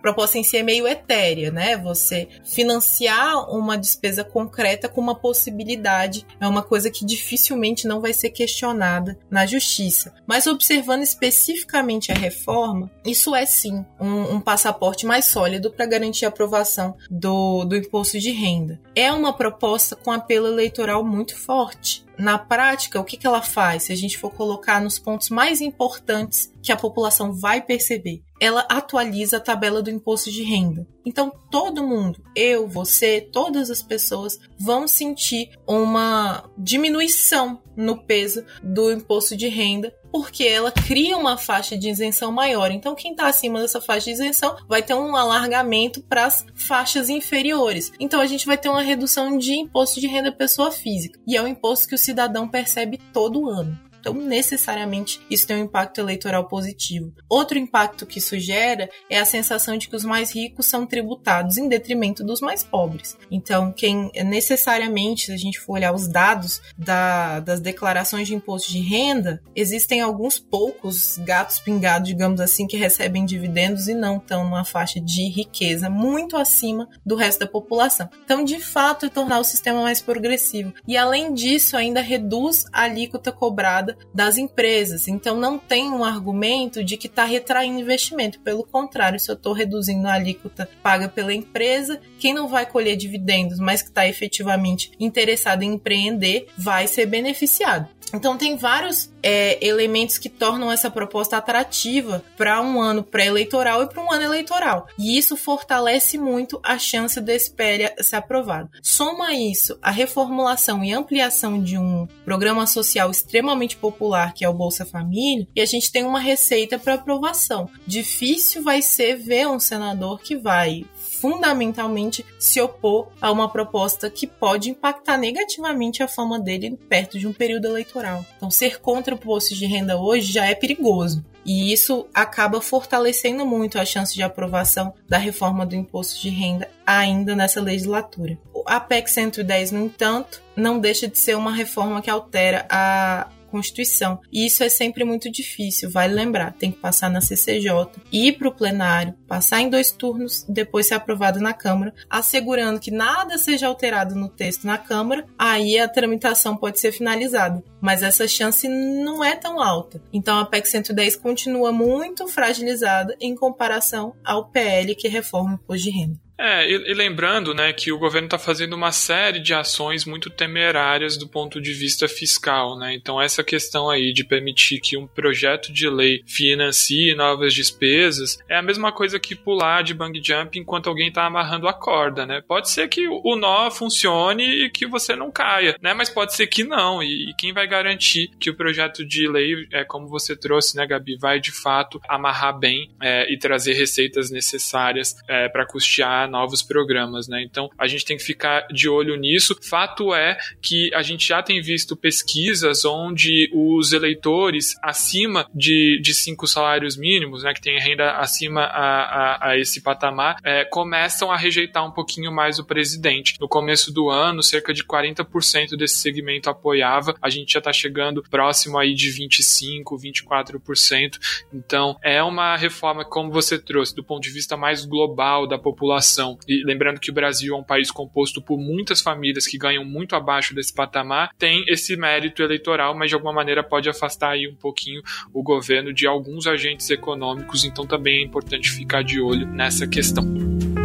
[SPEAKER 2] proposta em si é meio etérea, né? Você financiar uma despesa concreta com uma possibilidade é uma coisa que dificilmente não vai ser questionada na justiça. Mas observando especificamente a reforma, isso é sim um, um passaporte mais sólido para garantir a aprovação do, do imposto de renda. É uma proposta com apelo eleitoral muito forte na prática, o que, que ela faz? Se a gente for colocar nos pontos mais importantes que a população vai perceber, ela atualiza a tabela do imposto de renda. Então, todo mundo, eu, você, todas as pessoas vão sentir uma diminuição no peso do imposto de renda porque ela cria uma faixa de isenção maior. Então, quem está acima dessa faixa de isenção vai ter um alargamento para as faixas inferiores. Então, a gente vai ter uma redução de imposto de renda pessoa física. E é um imposto que o cidadão percebe todo ano. Então, necessariamente, isso tem um impacto eleitoral positivo. Outro impacto que isso gera é a sensação de que os mais ricos são tributados em detrimento dos mais pobres. Então, quem necessariamente, se a gente for olhar os dados da, das declarações de imposto de renda, existem alguns poucos gatos pingados, digamos assim, que recebem dividendos e não estão numa faixa de riqueza muito acima do resto da população. Então, de fato, é tornar o sistema mais progressivo. E, além disso, ainda reduz a alíquota cobrada das empresas. Então não tem um argumento de que está retraindo investimento. Pelo contrário, se eu estou reduzindo a alíquota paga pela empresa, quem não vai colher dividendos, mas que está efetivamente interessado em empreender, vai ser beneficiado. Então tem vários é, elementos que tornam essa proposta atrativa para um ano pré-eleitoral e para um ano eleitoral. E isso fortalece muito a chance desse PL ser aprovado. Soma isso a reformulação e ampliação de um programa social extremamente popular que é o Bolsa Família e a gente tem uma receita para aprovação. Difícil vai ser ver um senador que vai fundamentalmente se opor a uma proposta que pode impactar negativamente a fama dele perto de um período eleitoral. Então, ser contra o posto de renda hoje já é perigoso. E isso acaba fortalecendo muito a chance de aprovação da reforma do imposto de renda ainda nessa legislatura. A PEC 110, no entanto, não deixa de ser uma reforma que altera a Constituição. E isso é sempre muito difícil, vale lembrar. Tem que passar na CCJ, ir para o plenário, passar em dois turnos, depois ser aprovado na Câmara, assegurando que nada seja alterado no texto na Câmara, aí a tramitação pode ser finalizada. Mas essa chance não é tão alta. Então a PEC 110 continua muito fragilizada em comparação ao PL que reforma o imposto de renda.
[SPEAKER 1] É, e, e, lembrando né, que o governo está fazendo uma série de ações muito temerárias do ponto de vista fiscal. Né? Então, essa questão aí de permitir que um projeto de lei financie novas despesas é a mesma coisa que pular de bang jump enquanto alguém está amarrando a corda. Né? Pode ser que o nó funcione e que você não caia, né? mas pode ser que não. E, e quem vai garantir que o projeto de lei, é como você trouxe, né, Gabi, vai de fato amarrar bem é, e trazer receitas necessárias é, para custear novos programas, né? Então a gente tem que ficar de olho nisso. Fato é que a gente já tem visto pesquisas onde os eleitores acima de, de cinco salários mínimos, né, que tem renda acima a, a, a esse patamar, é, começam a rejeitar um pouquinho mais o presidente. No começo do ano, cerca de 40% desse segmento apoiava, a gente já está chegando próximo aí de 25, 24%. Então é uma reforma, como você trouxe, do ponto de vista mais global da população e lembrando que o Brasil é um país composto por muitas famílias que ganham muito abaixo desse patamar, tem esse mérito eleitoral, mas de alguma maneira pode afastar aí um pouquinho o governo de alguns agentes econômicos, então também é importante ficar de olho nessa questão.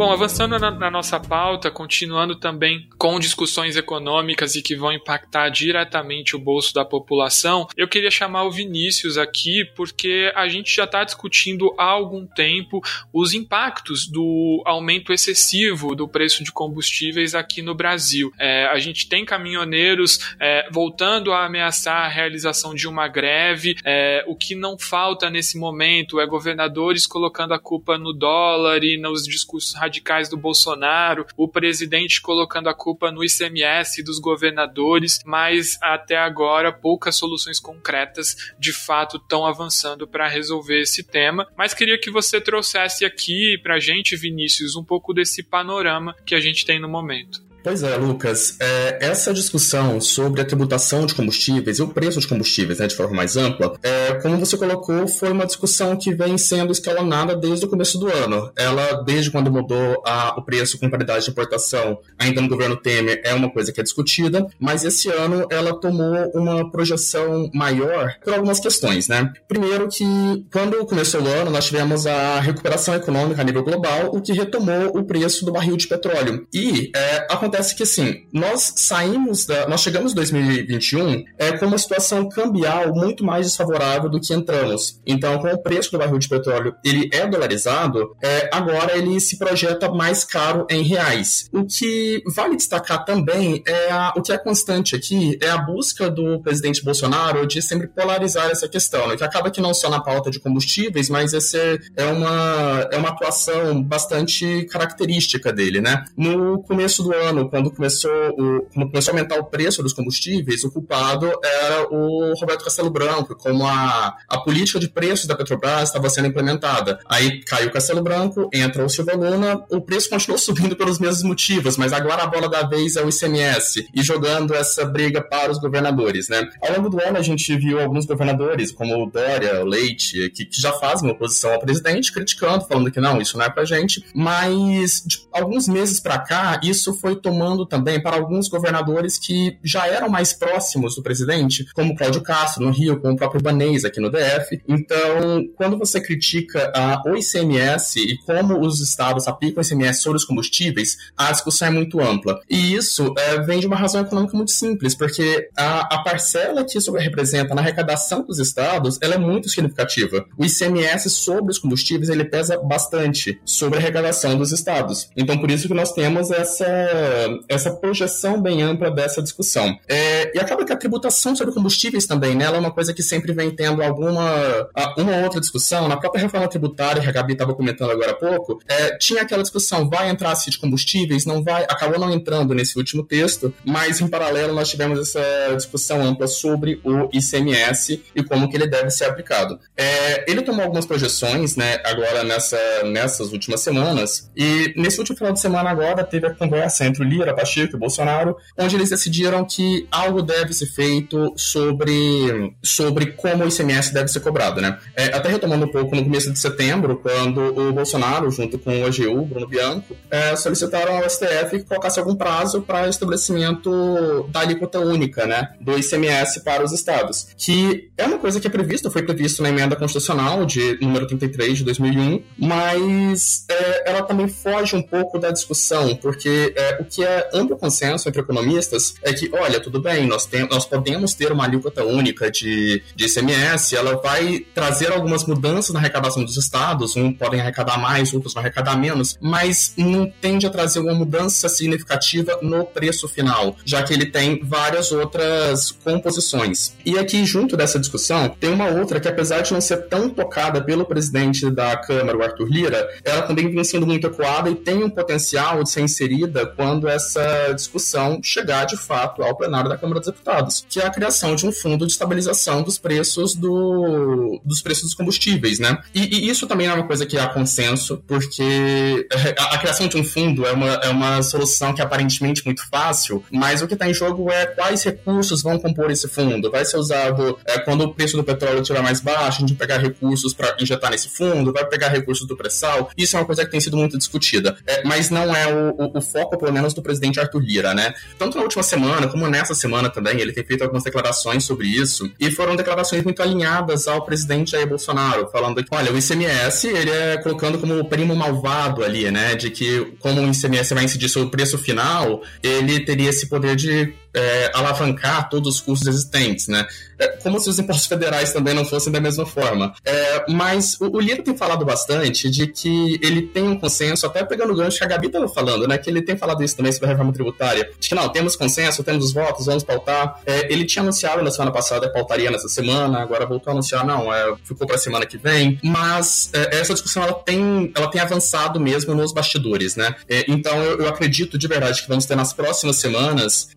[SPEAKER 1] Bom, avançando na, na, nossa pauta, continuando também com discussões econômicas e que vão impactar diretamente o bolso da população, eu queria chamar o Vinícius aqui porque a gente já está discutindo há algum tempo os impactos do aumento excessivo do preço de combustíveis aqui no Brasil. É, a gente tem caminhoneiros é, voltando a ameaçar a realização de uma greve, é, o que não falta nesse momento é governadores colocando a culpa no dólar e nos discursos radicais radicais do Bolsonaro, o presidente colocando a culpa no ICMS dos governadores, mas até agora poucas soluções concretas de fato estão avançando para resolver esse tema. Mas queria que você trouxesse aqui para a gente, Vinícius, um pouco desse panorama que a gente tem no momento.
[SPEAKER 4] Pois é, Lucas. É, essa discussão sobre a tributação de combustíveis e o preço de combustíveis, né, de forma mais ampla, é, como você colocou, foi uma discussão que vem sendo escalonada desde o começo do ano. Ela, desde quando mudou a, o preço com paridade de importação, ainda no governo Temer, é uma coisa que é discutida, mas esse ano ela tomou uma projeção maior por algumas questões, né? Primeiro que, quando começou o ano, nós tivemos a recuperação econômica a nível global, o que retomou o preço do barril de petróleo. E é, a acontece que, assim, nós saímos da. Nós chegamos em 2021 é, com uma situação cambial muito mais desfavorável do que entramos. Então, com o preço do barril de petróleo ele é dolarizado, é, agora ele se projeta mais caro em reais. O que vale destacar também é a, o que é constante aqui é a busca do presidente Bolsonaro de sempre polarizar essa questão, né, que acaba que não só na pauta de combustíveis, mas esse é uma, é uma atuação bastante característica dele, né? No começo do ano, ano, quando começou, o, quando começou a aumentar o preço dos combustíveis, o culpado era o Roberto Castelo Branco, como a, a política de preços da Petrobras estava sendo implementada. Aí caiu o Castelo Branco, entra o Silva Luna, o preço continuou subindo pelos mesmos motivos, mas agora a bola da vez é o ICMS, e jogando essa briga para os governadores, né? Ao longo do ano a gente viu alguns governadores, como o Dória, o Leite, que, que já fazem uma oposição ao presidente, criticando, falando que não, isso não é pra gente, mas de alguns meses para cá, isso foi tomando também para alguns governadores que já eram mais próximos do presidente, como Cláudio Castro no Rio, como o próprio Banês aqui no DF. Então, quando você critica a, o ICMS e como os estados aplicam o ICMS sobre os combustíveis, a discussão é muito ampla. E isso é, vem de uma razão econômica muito simples, porque a, a parcela que isso representa na arrecadação dos estados ela é muito significativa. O ICMS sobre os combustíveis ele pesa bastante sobre a arrecadação dos estados. Então, por isso que nós temos essa essa projeção bem ampla dessa discussão. É, e acaba que a tributação sobre combustíveis também, né, ela é uma coisa que sempre vem tendo alguma uma outra discussão. Na própria reforma tributária, que a Gabi estava comentando agora há pouco, é, tinha aquela discussão, vai entrar se de combustíveis, não vai, acabou não entrando nesse último texto, mas em paralelo nós tivemos essa discussão ampla sobre o ICMS e como que ele deve ser aplicado. É, ele tomou algumas projeções, né, agora nessa, nessas últimas semanas, e nesse último final de semana agora teve a conversa entre o Lira, Pacheco e Bolsonaro, onde eles decidiram que algo deve ser feito sobre, sobre como o ICMS deve ser cobrado, né? É, até retomando um pouco no começo de setembro, quando o Bolsonaro, junto com o AGU, Bruno Bianco, é, solicitaram ao STF que colocasse algum prazo para estabelecimento da alíquota única, né, do ICMS para os estados, que é uma coisa que é prevista, foi previsto na emenda constitucional de número 33 de 2001, mas é, ela também foge um pouco da discussão, porque é, o que é amplo consenso entre economistas é que, olha, tudo bem, nós, tem, nós podemos ter uma alíquota única de, de ICMS, ela vai trazer algumas mudanças na arrecadação dos estados, um podem arrecadar mais, outros vão arrecadar menos, mas não tende a trazer uma mudança significativa no preço final, já que ele tem várias outras composições. E aqui, junto dessa discussão, tem uma outra que, apesar de não ser tão tocada pelo presidente da Câmara, o Arthur Lira, ela também vem sendo muito ecoada e tem um potencial de ser inserida quando essa discussão chegar de fato ao plenário da Câmara dos Deputados, que é a criação de um fundo de estabilização dos preços do, dos preços dos combustíveis, né? E, e isso também é uma coisa que há consenso, porque a, a criação de um fundo é uma, é uma solução que é aparentemente muito fácil, mas o que está em jogo é quais recursos vão compor esse fundo. Vai ser usado é, quando o preço do petróleo estiver mais baixo, a gente pegar recursos para injetar nesse fundo, vai pegar recursos do pré-sal. Isso é uma coisa que tem sido muito discutida, é, mas não é o, o, o, foco, pelo menos, do presidente Arthur Lira, né? Tanto na última semana, como nessa semana também, ele tem feito algumas declarações sobre isso, e foram declarações muito alinhadas ao presidente Jair Bolsonaro, falando que, olha, o ICMS, ele é colocando como o primo malvado ali, né? De que, como o ICMS vai incidir sobre o preço final, ele teria esse poder de é, alavancar todos os custos existentes, né? É, como se os impostos federais também não fossem da mesma forma. É, mas o, o Lira tem falado bastante de que ele tem um consenso, até pegando o gancho que a Gabi estava falando, né? Que ele tem falado isso também sobre a reforma tributária. De que não, temos consenso, temos os votos, vamos pautar. É, ele tinha anunciado na semana passada pautaria nessa semana, agora voltou a anunciar, não, é, ficou para a semana que vem. Mas é, essa discussão ela tem, ela tem avançado mesmo nos bastidores, né? Então eu, eu, acredito de verdade que vamos ter nas próximas semanas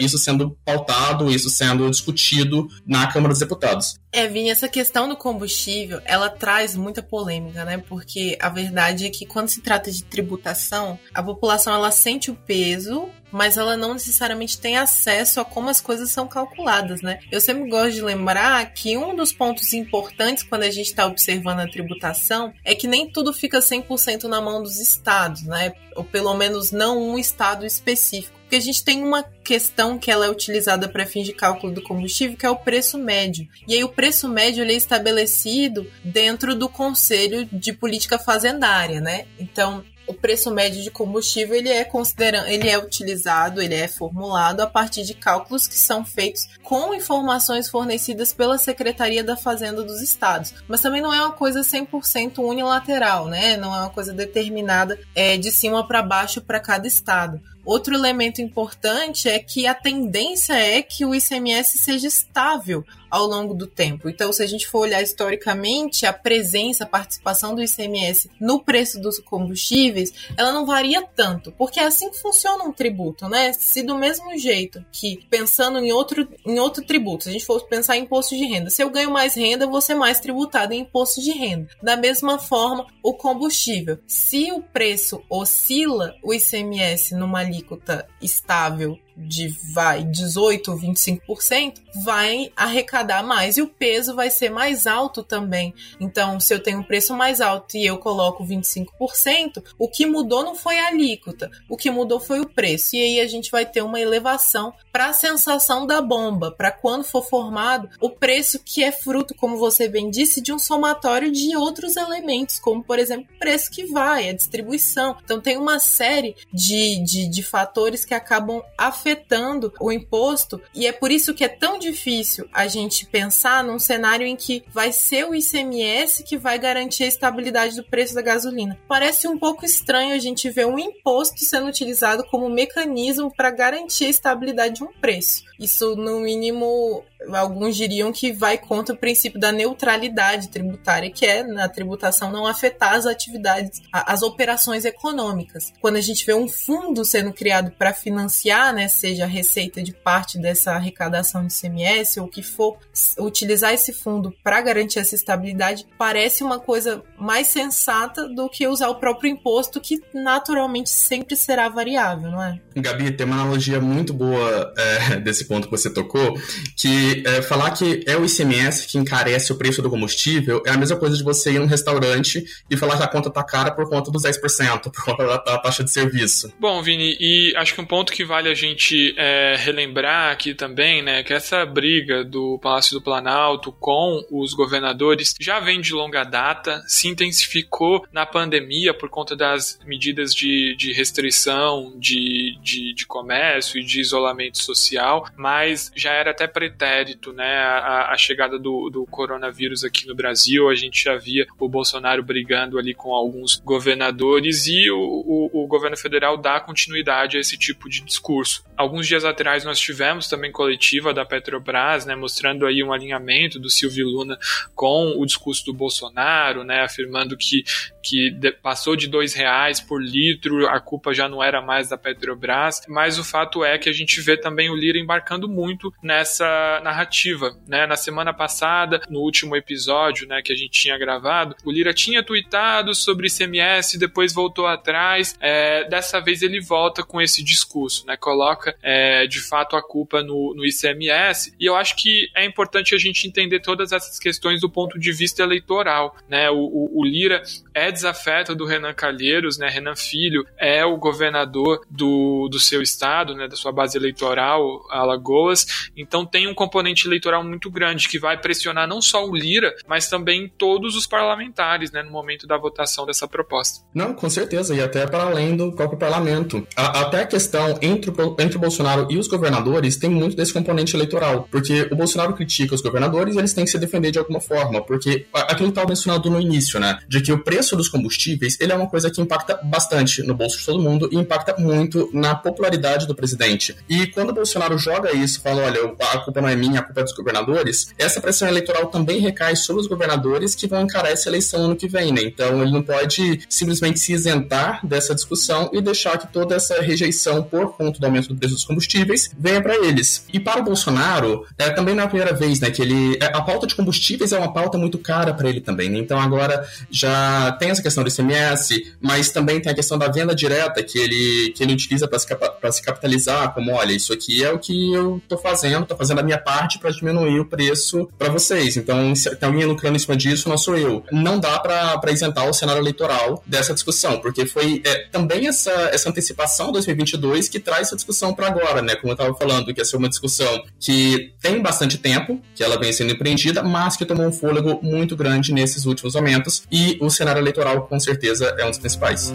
[SPEAKER 4] isso sendo pautado, isso sendo discutido na Câmara dos Deputados.
[SPEAKER 2] É, Vini, essa questão do combustível, ela traz muita polêmica, né? Porque a verdade é que quando se trata de tributação, a população ela sente o peso, mas ela não necessariamente tem acesso a como as coisas são calculadas, né? Eu sempre gosto de lembrar que um dos pontos importantes quando a gente está observando a tributação é que nem tudo fica 100% na mão dos estados, né? Ou pelo menos não um estado específico porque a gente tem uma questão que ela é utilizada para fins de cálculo do combustível, que é o preço médio. E aí o preço médio ele é estabelecido dentro do Conselho de Política Fazendária, né? Então, o preço médio de combustível ele é considerado, ele é utilizado, ele é formulado a partir de cálculos que são feitos com informações fornecidas pela Secretaria da Fazenda dos Estados. Mas também não é uma coisa 100% unilateral, né? Não é uma coisa determinada é, de cima para baixo para cada estado. Outro elemento importante é que a tendência é que o ICMS seja estável ao longo do tempo. Então, se a gente for olhar historicamente, a presença, a participação do ICMS no preço dos combustíveis, ela não varia tanto, porque é assim funciona um tributo, né? Se do mesmo jeito que pensando em outro, em outro tributo, se a gente for pensar em imposto de renda, se eu ganho mais renda, eu vou ser mais tributado em imposto de renda. Da mesma forma, o combustível. Se o preço oscila, o ICMS numa alíquota estável de vai 18 ou 25%, vai arrecadar mais e o peso vai ser mais alto também. Então, se eu tenho um preço mais alto e eu coloco 25%, o que mudou não foi a alíquota, o que mudou foi o preço. E aí a gente vai ter uma elevação para a sensação da bomba, para quando for formado o preço que é fruto, como você bem disse, de um somatório de outros elementos, como por exemplo o preço que vai, a distribuição. Então tem uma série de, de, de fatores que acabam afetando afetando o imposto e é por isso que é tão difícil a gente pensar num cenário em que vai ser o ICMS que vai garantir a estabilidade do preço da gasolina. Parece um pouco estranho a gente ver um imposto sendo utilizado como mecanismo para garantir a estabilidade de um preço. Isso, no mínimo, alguns diriam que vai contra o princípio da neutralidade tributária, que é na tributação não afetar as atividades, as operações econômicas. Quando a gente vê um fundo sendo criado para financiar, né, seja a receita de parte dessa arrecadação de CMS ou o que for, utilizar esse fundo para garantir essa estabilidade parece uma coisa mais sensata do que usar o próprio imposto, que naturalmente sempre será variável, não é?
[SPEAKER 4] Gabi, tem uma analogia muito boa é, desse ponto que você tocou, que é, falar que é o ICMS que encarece o preço do combustível é a mesma coisa de você ir num restaurante e falar que a conta tá cara por conta dos 10%, por conta da, da taxa de serviço.
[SPEAKER 1] Bom, Vini, e acho que um ponto que vale a gente é, relembrar aqui também, né, que essa briga do Palácio do Planalto com os governadores já vem de longa data, se intensificou na pandemia por conta das medidas de, de restrição de, de, de comércio e de isolamento social, mas já era até pretérito né, a, a chegada do, do coronavírus aqui no Brasil. A gente já via o Bolsonaro brigando ali com alguns governadores e o, o, o governo federal dá continuidade a esse tipo de discurso. Alguns dias atrás nós tivemos também coletiva da Petrobras, né, mostrando aí um alinhamento do Silvio Luna com o discurso do Bolsonaro, né, afirmando que, que passou de dois reais por litro, a culpa já não era mais da Petrobras, mas o fato é que a gente vê também o Lira embarcando muito nessa narrativa, né, na semana passada, no último episódio, né, que a gente tinha gravado, o Lira tinha tweetado sobre ICMS, depois voltou atrás, é, dessa vez ele volta com esse discurso, né, coloca é, de fato a culpa no, no ICMS, e eu acho que é importante a gente entender todas essas questões do ponto de vista eleitoral, né, o, o, o Lira é desafeto do Renan Calheiros, né, Renan Filho é o governador do, do seu estado, né, da sua base eleitoral, Alagoas, então tem um componente eleitoral muito grande que vai pressionar não só o Lira, mas também todos os parlamentares, né, no momento da votação dessa proposta.
[SPEAKER 4] Não, com certeza, e até para além do próprio parlamento. A, até a questão entre o, entre o Bolsonaro e os governadores tem muito desse componente eleitoral, porque o Bolsonaro critica os governadores e eles têm que se defender de alguma forma, porque aquilo que estava mencionado no início, né, de que o preço dos combustíveis, ele é uma coisa que impacta bastante no bolso de todo mundo e impacta muito na popularidade do presidente. E quando o Bolsonaro joga isso, fala, olha, a culpa não é minha, a culpa é dos governadores, essa pressão eleitoral também recai sobre os governadores que vão encarar essa eleição ano que vem, né? Então ele não pode simplesmente se isentar dessa discussão e deixar que toda essa rejeição por conta do aumento do preço dos combustíveis venha para eles. E para o Bolsonaro, é, também não é a primeira vez, né, que ele é, a pauta de combustíveis é uma pauta muito cara para ele também, né? Então agora já tem essa questão do ICMS, mas também tem a questão da venda direta que ele que ele utiliza para se, se capitalizar, como olha, isso aqui é o que eu tô fazendo, tô fazendo a minha parte para diminuir o preço para vocês. Então, se tem alguém lucrando em cima disso, não sou eu. Não dá para isentar o cenário eleitoral dessa discussão, porque foi é, também essa, essa antecipação 2022 que traz essa discussão para agora, né? Como eu estava falando, que ia ser uma discussão que tem bastante tempo, que ela vem sendo empreendida, mas que tomou um fôlego muito grande nesses últimos momentos, e o cenário eleitoral, com certeza, é um dos principais.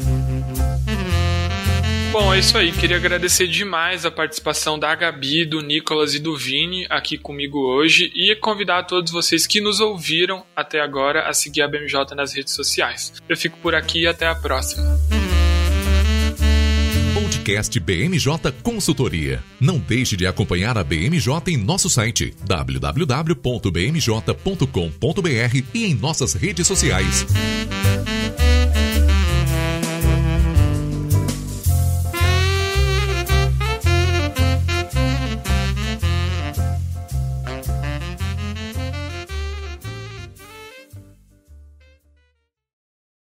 [SPEAKER 1] Bom, é isso aí. Queria agradecer demais a participação da Gabi, do Nicolas e do Vini aqui comigo hoje e convidar a todos vocês que nos ouviram até agora a seguir a BMJ nas redes sociais. Eu fico por aqui e até a próxima.
[SPEAKER 5] Podcast BMJ Consultoria. Não deixe de acompanhar a BMJ em nosso site www.bmj.com.br e em nossas redes sociais.